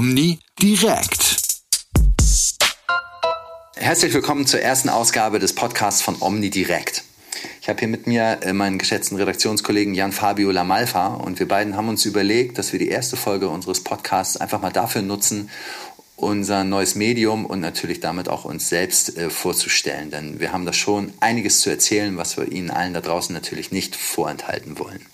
Omni direkt. Herzlich willkommen zur ersten Ausgabe des Podcasts von Omni direkt. Ich habe hier mit mir äh, meinen geschätzten Redaktionskollegen Jan Fabio Lamalfa und wir beiden haben uns überlegt, dass wir die erste Folge unseres Podcasts einfach mal dafür nutzen, unser neues Medium und natürlich damit auch uns selbst äh, vorzustellen. Denn wir haben da schon einiges zu erzählen, was wir Ihnen allen da draußen natürlich nicht vorenthalten wollen.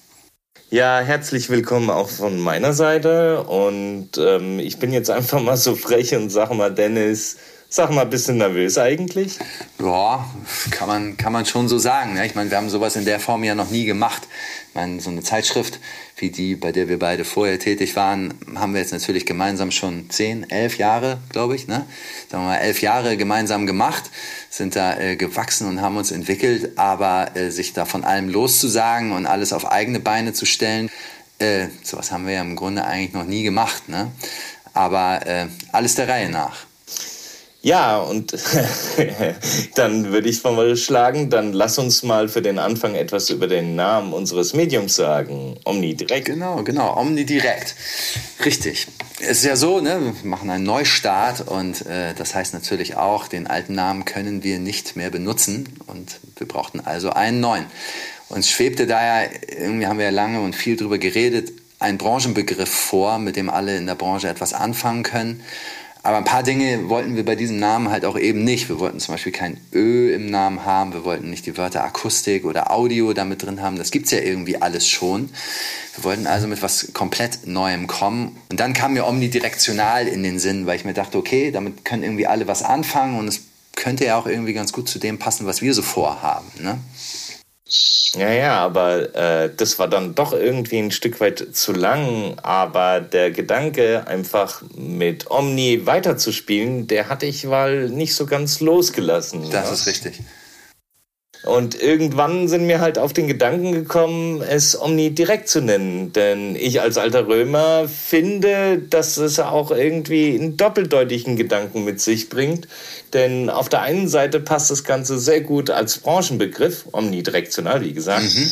Ja, herzlich willkommen auch von meiner Seite. Und ähm, ich bin jetzt einfach mal so frech und sag mal, Dennis, sag mal, bist du nervös eigentlich? Ja, kann man, kann man schon so sagen. Ne? Ich meine, wir haben sowas in der Form ja noch nie gemacht. Ich meine, so eine Zeitschrift wie die, bei der wir beide vorher tätig waren, haben wir jetzt natürlich gemeinsam schon zehn, elf Jahre, glaube ich, ne? Sagen wir mal, elf Jahre gemeinsam gemacht, sind da äh, gewachsen und haben uns entwickelt, aber äh, sich da von allem loszusagen und alles auf eigene Beine zu stellen, äh, sowas haben wir ja im Grunde eigentlich noch nie gemacht, ne? Aber äh, alles der Reihe nach. Ja, und dann würde ich mal schlagen, dann lass uns mal für den Anfang etwas über den Namen unseres Mediums sagen. Omnidirekt. Genau, genau, Omnidirekt. Richtig. Es ist ja so, ne, wir machen einen Neustart und äh, das heißt natürlich auch, den alten Namen können wir nicht mehr benutzen und wir brauchten also einen neuen. Uns schwebte daher, irgendwie haben wir ja lange und viel drüber geredet, ein Branchenbegriff vor, mit dem alle in der Branche etwas anfangen können. Aber ein paar Dinge wollten wir bei diesem Namen halt auch eben nicht. Wir wollten zum Beispiel kein Ö im Namen haben. Wir wollten nicht die Wörter Akustik oder Audio damit drin haben. Das gibt es ja irgendwie alles schon. Wir wollten also mit was komplett Neuem kommen. Und dann kam mir omnidirektional in den Sinn, weil ich mir dachte, okay, damit können irgendwie alle was anfangen und es könnte ja auch irgendwie ganz gut zu dem passen, was wir so vorhaben. Ne? Ja, ja, aber äh, das war dann doch irgendwie ein Stück weit zu lang. Aber der Gedanke, einfach mit Omni weiterzuspielen, der hatte ich mal nicht so ganz losgelassen. Das ja? ist richtig. Und irgendwann sind mir halt auf den Gedanken gekommen, es Omni direkt zu nennen. Denn ich als alter Römer finde, dass es auch irgendwie einen doppeldeutigen Gedanken mit sich bringt. Denn auf der einen Seite passt das Ganze sehr gut als Branchenbegriff, omnidirektional, wie gesagt. Mhm.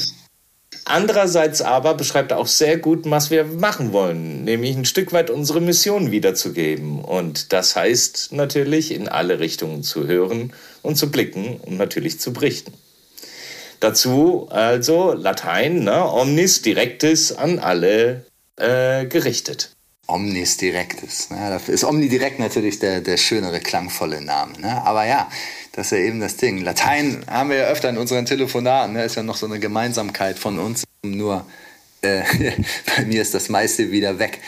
Andererseits aber beschreibt er auch sehr gut, was wir machen wollen, nämlich ein Stück weit unsere Mission wiederzugeben. Und das heißt natürlich, in alle Richtungen zu hören und zu blicken und natürlich zu berichten. Dazu also Latein, ne, omnis directis an alle äh, gerichtet. Omnis directis. Ne? Dafür ist omnidirekt natürlich der, der schönere, klangvolle Name. Ne? Aber ja, das ist ja eben das Ding. Latein haben wir ja öfter in unseren Telefonaten. Ne? Ist ja noch so eine Gemeinsamkeit von uns. Nur äh, bei mir ist das meiste wieder weg.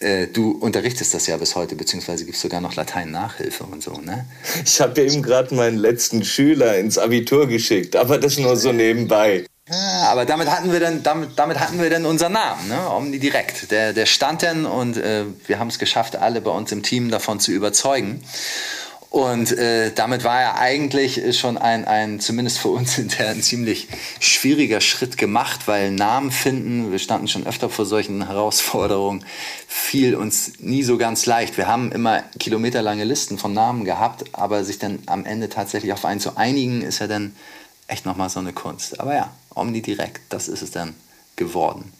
Äh, du unterrichtest das ja bis heute, beziehungsweise gibst sogar noch Latein-Nachhilfe und so, ne? Ich habe eben gerade meinen letzten Schüler ins Abitur geschickt, aber das nur so nebenbei. Ja, aber damit hatten wir dann, damit, damit hatten wir dann unseren Namen, ne? Omnidirekt. Der, der stand dann und äh, wir haben es geschafft, alle bei uns im Team davon zu überzeugen. Und äh, damit war ja eigentlich schon ein, ein, zumindest für uns intern, ziemlich schwieriger Schritt gemacht, weil Namen finden, wir standen schon öfter vor solchen Herausforderungen, fiel uns nie so ganz leicht. Wir haben immer kilometerlange Listen von Namen gehabt, aber sich dann am Ende tatsächlich auf einen zu einigen, ist ja dann echt nochmal so eine Kunst. Aber ja, Omnidirekt, das ist es dann geworden.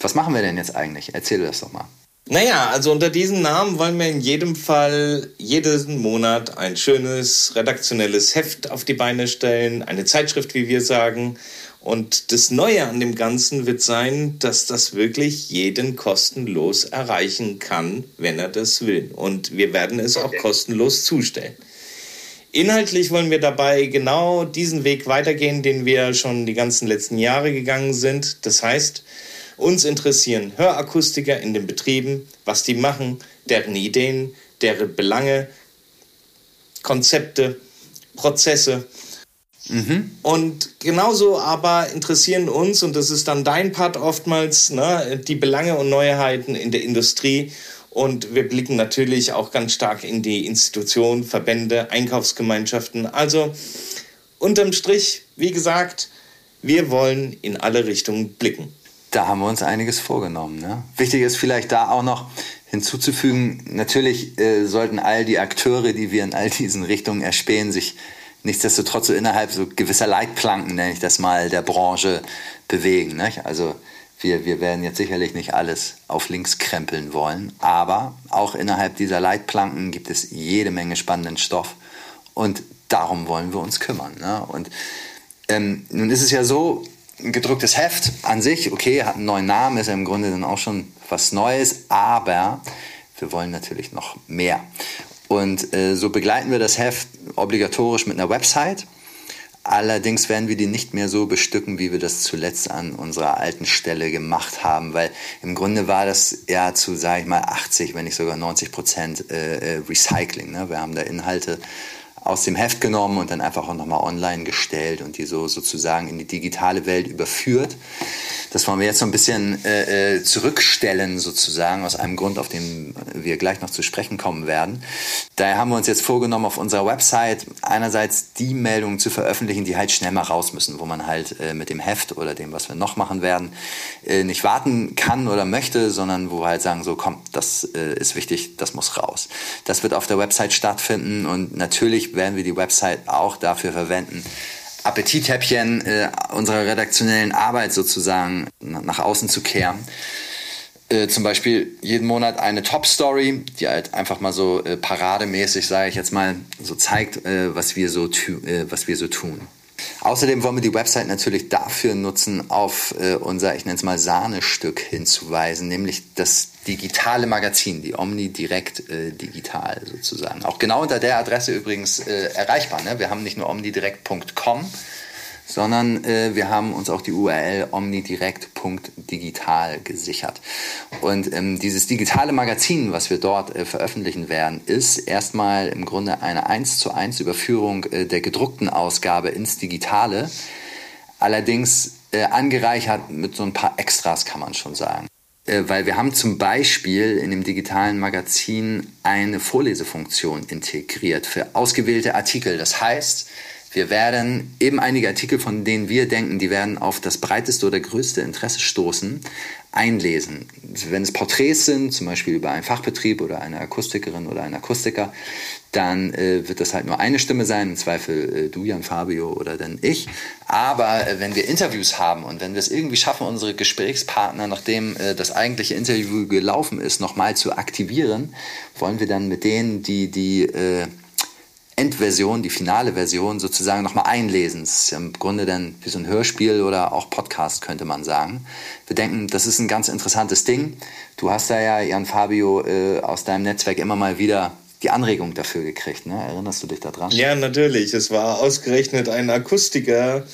Was machen wir denn jetzt eigentlich? Erzähl das doch mal. Naja, also unter diesem Namen wollen wir in jedem Fall jeden Monat ein schönes redaktionelles Heft auf die Beine stellen, eine Zeitschrift, wie wir sagen. Und das Neue an dem Ganzen wird sein, dass das wirklich jeden kostenlos erreichen kann, wenn er das will. Und wir werden es auch kostenlos zustellen. Inhaltlich wollen wir dabei genau diesen Weg weitergehen, den wir schon die ganzen letzten Jahre gegangen sind. Das heißt, uns interessieren Hörakustiker in den Betrieben, was die machen, deren Ideen, deren Belange, Konzepte, Prozesse. Mhm. Und genauso aber interessieren uns, und das ist dann dein Part oftmals, ne, die Belange und Neuheiten in der Industrie. Und wir blicken natürlich auch ganz stark in die Institutionen, Verbände, Einkaufsgemeinschaften. Also unterm Strich, wie gesagt, wir wollen in alle Richtungen blicken da haben wir uns einiges vorgenommen. Ne? Wichtig ist vielleicht da auch noch hinzuzufügen, natürlich äh, sollten all die Akteure, die wir in all diesen Richtungen erspähen, sich nichtsdestotrotz so innerhalb so gewisser Leitplanken, nenne ich das mal, der Branche bewegen. Ne? Also Wir, wir werden jetzt sicherlich nicht alles auf links krempeln wollen, aber auch innerhalb dieser Leitplanken gibt es jede Menge spannenden Stoff und darum wollen wir uns kümmern. Ne? Und ähm, nun ist es ja so, ein gedrucktes Heft an sich, okay, hat einen neuen Namen, ist ja im Grunde dann auch schon was Neues, aber wir wollen natürlich noch mehr. Und äh, so begleiten wir das Heft obligatorisch mit einer Website. Allerdings werden wir die nicht mehr so bestücken, wie wir das zuletzt an unserer alten Stelle gemacht haben, weil im Grunde war das ja zu, sage ich mal, 80, wenn nicht sogar 90 Prozent äh, äh, Recycling. Ne? Wir haben da Inhalte aus dem Heft genommen und dann einfach auch nochmal online gestellt und die so sozusagen in die digitale Welt überführt. Das wollen wir jetzt so ein bisschen äh, äh, zurückstellen, sozusagen, aus einem Grund, auf den wir gleich noch zu sprechen kommen werden. Daher haben wir uns jetzt vorgenommen, auf unserer Website einerseits die Meldungen zu veröffentlichen, die halt schnell mal raus müssen, wo man halt äh, mit dem Heft oder dem, was wir noch machen werden, äh, nicht warten kann oder möchte, sondern wo wir halt sagen, so komm, das äh, ist wichtig, das muss raus. Das wird auf der Website stattfinden und natürlich werden wir die Website auch dafür verwenden, Appetithäppchen äh, unserer redaktionellen Arbeit sozusagen nach außen zu kehren. Äh, zum Beispiel jeden Monat eine Top-Story, die halt einfach mal so äh, parademäßig, sage ich jetzt mal, so zeigt, äh, was, wir so äh, was wir so tun. Außerdem wollen wir die Website natürlich dafür nutzen, auf äh, unser, ich nenne es mal Sahnestück hinzuweisen, nämlich das digitale Magazin, die Omni Direkt äh, Digital sozusagen. Auch genau unter der Adresse übrigens äh, erreichbar. Ne? Wir haben nicht nur omnidirekt.com, sondern äh, wir haben uns auch die URL omnidirekt.digital gesichert. Und ähm, dieses digitale Magazin, was wir dort äh, veröffentlichen werden, ist erstmal im Grunde eine 1 zu 1 Überführung äh, der gedruckten Ausgabe ins Digitale. Allerdings äh, angereichert mit so ein paar Extras, kann man schon sagen weil wir haben zum Beispiel in dem digitalen Magazin eine Vorlesefunktion integriert für ausgewählte Artikel. Das heißt, wir werden eben einige Artikel, von denen wir denken, die werden auf das breiteste oder größte Interesse stoßen, einlesen. Wenn es Porträts sind, zum Beispiel über einen Fachbetrieb oder eine Akustikerin oder einen Akustiker, dann äh, wird das halt nur eine Stimme sein, im Zweifel äh, du, Jan Fabio oder dann ich. Aber äh, wenn wir Interviews haben und wenn wir es irgendwie schaffen, unsere Gesprächspartner, nachdem äh, das eigentliche Interview gelaufen ist, nochmal zu aktivieren, wollen wir dann mit denen, die die äh, Endversion, die finale Version sozusagen nochmal einlesen. Das ist ja im Grunde dann wie so ein Hörspiel oder auch Podcast, könnte man sagen. Wir denken, das ist ein ganz interessantes Ding. Du hast da ja, Jan Fabio, äh, aus deinem Netzwerk immer mal wieder die Anregung dafür gekriegt. Ne? Erinnerst du dich daran? Ja, natürlich. Es war ausgerechnet ein Akustiker,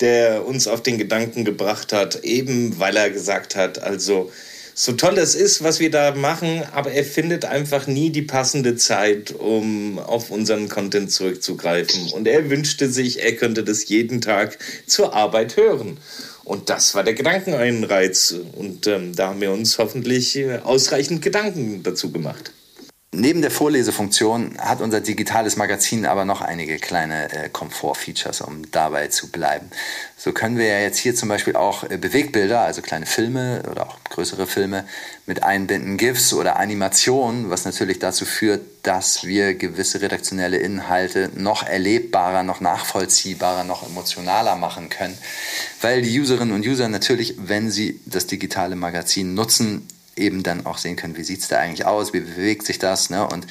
der uns auf den Gedanken gebracht hat, eben weil er gesagt hat, also so toll es ist, was wir da machen, aber er findet einfach nie die passende Zeit, um auf unseren Content zurückzugreifen. Und er wünschte sich, er könnte das jeden Tag zur Arbeit hören. Und das war der Gedankeneinreiz. Und ähm, da haben wir uns hoffentlich äh, ausreichend Gedanken dazu gemacht. Neben der Vorlesefunktion hat unser digitales Magazin aber noch einige kleine äh, Komfort-Features, um dabei zu bleiben. So können wir ja jetzt hier zum Beispiel auch äh, Bewegbilder, also kleine Filme oder auch größere Filme mit einbinden, GIFs oder Animationen, was natürlich dazu führt, dass wir gewisse redaktionelle Inhalte noch erlebbarer, noch nachvollziehbarer, noch emotionaler machen können, weil die Userinnen und User natürlich, wenn sie das digitale Magazin nutzen, eben dann auch sehen können, wie sieht es da eigentlich aus, wie bewegt sich das. Ne? Und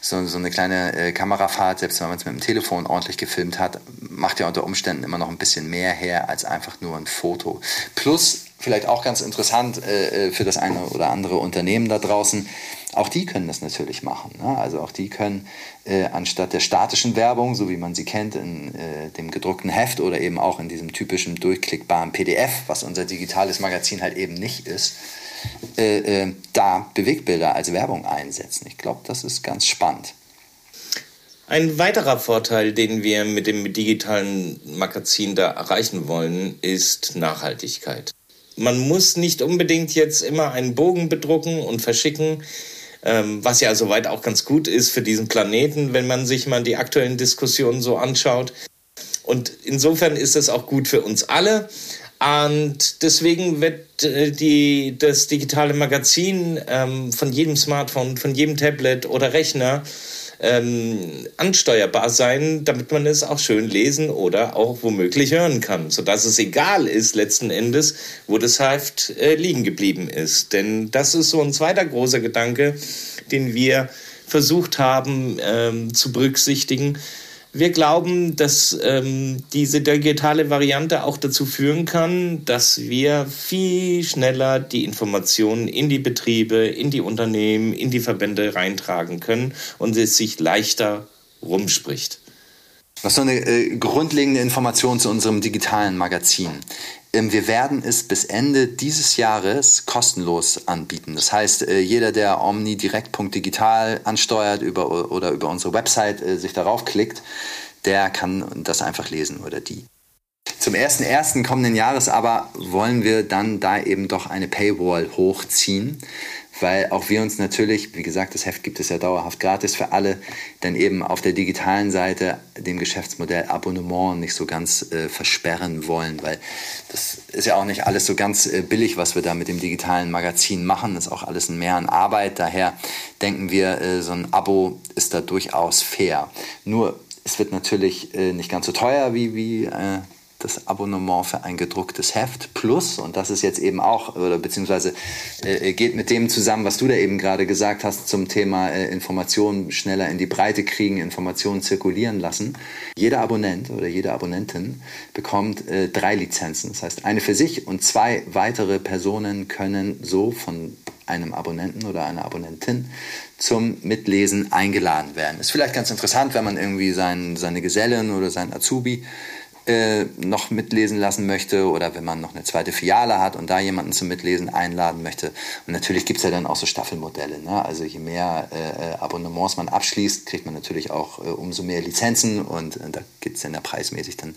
so, so eine kleine äh, Kamerafahrt, selbst wenn man es mit dem Telefon ordentlich gefilmt hat, macht ja unter Umständen immer noch ein bisschen mehr her als einfach nur ein Foto. Plus, vielleicht auch ganz interessant äh, äh, für das eine oder andere Unternehmen da draußen, auch die können das natürlich machen. Ne? Also auch die können äh, anstatt der statischen Werbung, so wie man sie kennt in äh, dem gedruckten Heft oder eben auch in diesem typischen durchklickbaren PDF, was unser digitales Magazin halt eben nicht ist, äh, äh, da Bewegbilder als Werbung einsetzen. Ich glaube, das ist ganz spannend. Ein weiterer Vorteil, den wir mit dem digitalen Magazin da erreichen wollen, ist Nachhaltigkeit. Man muss nicht unbedingt jetzt immer einen Bogen bedrucken und verschicken, ähm, was ja soweit auch ganz gut ist für diesen Planeten, wenn man sich mal die aktuellen Diskussionen so anschaut. Und insofern ist es auch gut für uns alle. Und deswegen wird äh, die, das digitale Magazin ähm, von jedem Smartphone, von jedem Tablet oder Rechner ähm, ansteuerbar sein, damit man es auch schön lesen oder auch womöglich hören kann, sodass es egal ist letzten Endes, wo das Heft äh, liegen geblieben ist. Denn das ist so ein zweiter großer Gedanke, den wir versucht haben ähm, zu berücksichtigen wir glauben, dass ähm, diese digitale Variante auch dazu führen kann, dass wir viel schneller die Informationen in die Betriebe, in die Unternehmen, in die Verbände reintragen können und es sich leichter rumspricht. Was so eine äh, grundlegende Information zu unserem digitalen Magazin. Ähm, wir werden es bis Ende dieses Jahres kostenlos anbieten. Das heißt, äh, jeder, der omnidirekt.digital ansteuert über, oder über unsere Website äh, sich darauf klickt, der kann das einfach lesen oder die. Zum 1.1. kommenden Jahres aber wollen wir dann da eben doch eine Paywall hochziehen weil auch wir uns natürlich, wie gesagt, das Heft gibt es ja dauerhaft gratis für alle, dann eben auf der digitalen Seite dem Geschäftsmodell Abonnement nicht so ganz äh, versperren wollen, weil das ist ja auch nicht alles so ganz äh, billig, was wir da mit dem digitalen Magazin machen. Das ist auch alles ein Mehr an Arbeit. Daher denken wir, äh, so ein Abo ist da durchaus fair. Nur es wird natürlich äh, nicht ganz so teuer wie, wie äh, das Abonnement für ein gedrucktes Heft plus, und das ist jetzt eben auch, oder beziehungsweise äh, geht mit dem zusammen, was du da eben gerade gesagt hast zum Thema äh, Informationen schneller in die Breite kriegen, Informationen zirkulieren lassen. Jeder Abonnent oder jede Abonnentin bekommt äh, drei Lizenzen. Das heißt, eine für sich und zwei weitere Personen können so von einem Abonnenten oder einer Abonnentin zum Mitlesen eingeladen werden. Ist vielleicht ganz interessant, wenn man irgendwie sein, seine Gesellin oder sein Azubi äh, noch mitlesen lassen möchte oder wenn man noch eine zweite Filiale hat und da jemanden zum Mitlesen einladen möchte. Und natürlich gibt es ja dann auch so Staffelmodelle. Ne? Also je mehr äh, Abonnements man abschließt, kriegt man natürlich auch äh, umso mehr Lizenzen und da geht es dann ja preismäßig dann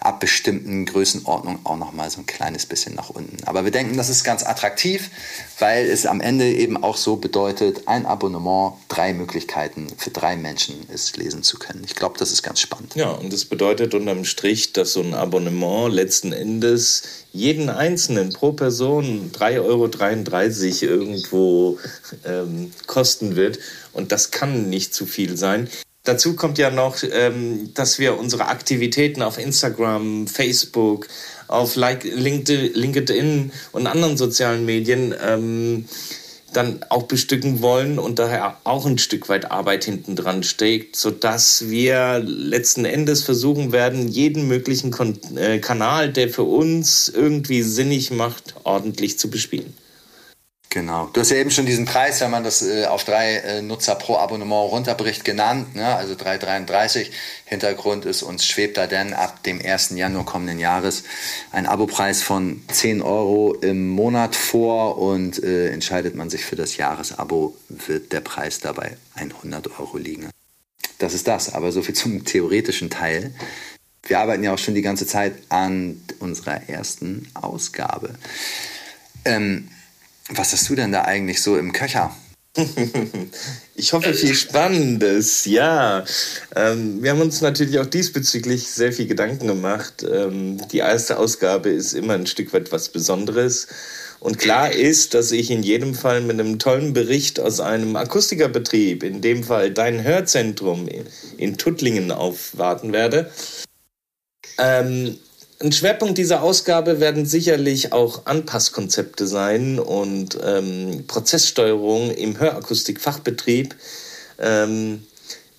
ab bestimmten Größenordnungen auch nochmal so ein kleines bisschen nach unten. Aber wir denken, das ist ganz attraktiv, weil es am Ende eben auch so bedeutet, ein Abonnement, drei Möglichkeiten für drei Menschen es lesen zu können. Ich glaube, das ist ganz spannend. Ja, und das bedeutet unterm Strich, dass so ein Abonnement letzten Endes jeden Einzelnen pro Person 3,33 Euro irgendwo ähm, kosten wird. Und das kann nicht zu viel sein. Dazu kommt ja noch, ähm, dass wir unsere Aktivitäten auf Instagram, Facebook, auf LinkedIn und anderen sozialen Medien ähm, dann auch bestücken wollen und daher auch ein Stück weit Arbeit hinten dran steckt, sodass wir letzten Endes versuchen werden, jeden möglichen Kon äh, Kanal, der für uns irgendwie sinnig macht, ordentlich zu bespielen. Genau. Du hast ja eben schon diesen Preis, wenn man das äh, auf drei äh, Nutzer pro Abonnement runterbricht, genannt, ne? also 3,33. Hintergrund ist, uns schwebt da denn ab dem 1. Januar kommenden Jahres ein Abopreis von 10 Euro im Monat vor und äh, entscheidet man sich für das Jahresabo, wird der Preis dabei 100 Euro liegen. Das ist das, aber so viel zum theoretischen Teil. Wir arbeiten ja auch schon die ganze Zeit an unserer ersten Ausgabe. Ähm, was hast du denn da eigentlich so im Köcher? Ich hoffe, viel Spannendes, ja. Ähm, wir haben uns natürlich auch diesbezüglich sehr viel Gedanken gemacht. Ähm, die erste Ausgabe ist immer ein Stück weit was Besonderes. Und klar ist, dass ich in jedem Fall mit einem tollen Bericht aus einem Akustikerbetrieb, in dem Fall dein Hörzentrum in Tuttlingen, aufwarten werde. Ähm, ein Schwerpunkt dieser Ausgabe werden sicherlich auch Anpasskonzepte sein und ähm, Prozesssteuerung im Hörakustikfachbetrieb. Ähm,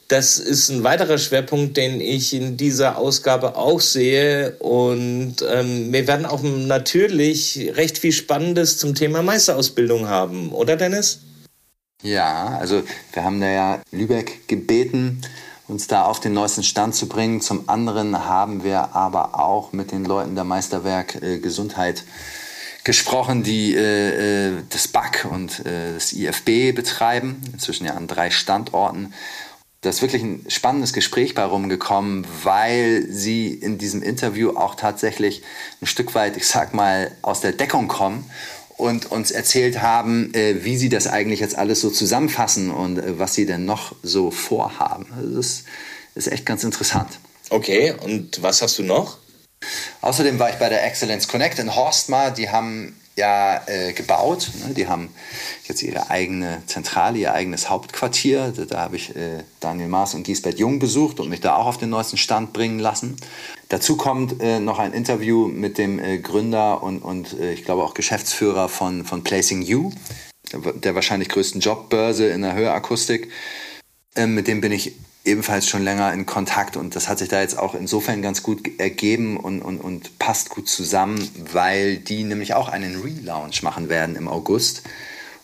das ist ein weiterer Schwerpunkt, den ich in dieser Ausgabe auch sehe. Und ähm, wir werden auch natürlich recht viel Spannendes zum Thema Meisterausbildung haben, oder Dennis? Ja, also wir haben da ja Lübeck gebeten, uns da auf den neuesten Stand zu bringen. Zum anderen haben wir aber auch mit den Leuten der Meisterwerk äh, Gesundheit gesprochen, die äh, äh das BAC und äh, das IFB betreiben, inzwischen ja an drei Standorten. Da ist wirklich ein spannendes Gespräch bei rumgekommen, weil sie in diesem Interview auch tatsächlich ein Stück weit, ich sag mal, aus der Deckung kommen und uns erzählt haben, äh, wie sie das eigentlich jetzt alles so zusammenfassen und äh, was sie denn noch so vorhaben. Also das ist echt ganz interessant. Okay, und was hast du noch? Außerdem war ich bei der Excellence Connect in Horstmar. Die haben ja äh, gebaut. Ne? Die haben jetzt ihre eigene Zentrale, ihr eigenes Hauptquartier. Da, da habe ich äh, Daniel Maas und Giesbert Jung besucht und mich da auch auf den neuesten Stand bringen lassen. Dazu kommt äh, noch ein Interview mit dem äh, Gründer und, und äh, ich glaube auch Geschäftsführer von, von Placing You, der wahrscheinlich größten Jobbörse in der Hörakustik. Ähm, mit dem bin ich ebenfalls schon länger in Kontakt und das hat sich da jetzt auch insofern ganz gut ergeben und, und, und passt gut zusammen, weil die nämlich auch einen Relaunch machen werden im August.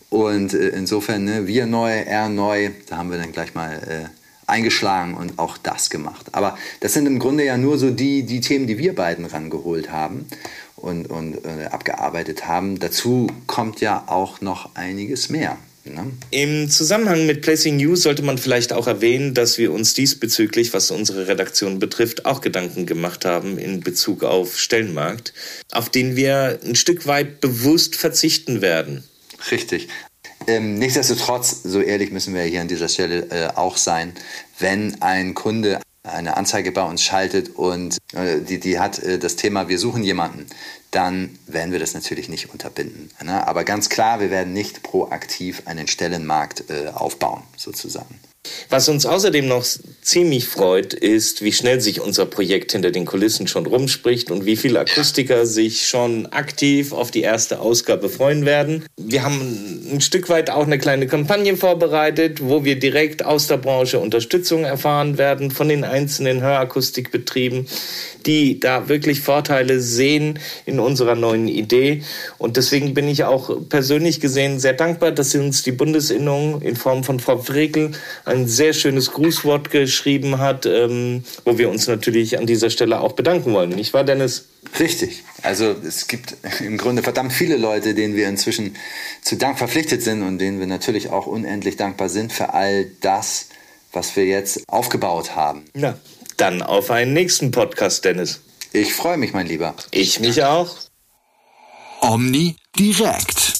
Und äh, insofern, ne, wir neu, er neu, da haben wir dann gleich mal äh, eingeschlagen und auch das gemacht. Aber das sind im Grunde ja nur so die, die Themen, die wir beiden rangeholt haben und, und äh, abgearbeitet haben. Dazu kommt ja auch noch einiges mehr. Ne? Im Zusammenhang mit Placing News sollte man vielleicht auch erwähnen, dass wir uns diesbezüglich, was unsere Redaktion betrifft, auch Gedanken gemacht haben in Bezug auf Stellenmarkt, auf den wir ein Stück weit bewusst verzichten werden. Richtig. Ähm, nichtsdestotrotz, so ehrlich müssen wir hier an dieser Stelle äh, auch sein, wenn ein Kunde eine Anzeige bei uns schaltet und äh, die, die hat äh, das Thema, wir suchen jemanden, dann werden wir das natürlich nicht unterbinden. Ne? Aber ganz klar, wir werden nicht proaktiv einen Stellenmarkt äh, aufbauen, sozusagen. Was uns außerdem noch ziemlich freut, ist, wie schnell sich unser Projekt hinter den Kulissen schon rumspricht und wie viele Akustiker sich schon aktiv auf die erste Ausgabe freuen werden. Wir haben ein Stück weit auch eine kleine Kampagne vorbereitet, wo wir direkt aus der Branche Unterstützung erfahren werden von den einzelnen Hörakustikbetrieben, die da wirklich Vorteile sehen in unserer neuen Idee. Und deswegen bin ich auch persönlich gesehen sehr dankbar, dass sie uns die Bundesinnung in Form von Frau Frekel ein sehr schönes Grußwort geschrieben hat, ähm, wo wir uns natürlich an dieser Stelle auch bedanken wollen. Nicht wahr, Dennis? Richtig. Also es gibt im Grunde verdammt viele Leute, denen wir inzwischen zu Dank verpflichtet sind und denen wir natürlich auch unendlich dankbar sind für all das, was wir jetzt aufgebaut haben. Na, dann auf einen nächsten Podcast, Dennis. Ich freue mich, mein Lieber. Ich mich auch. Omni direkt.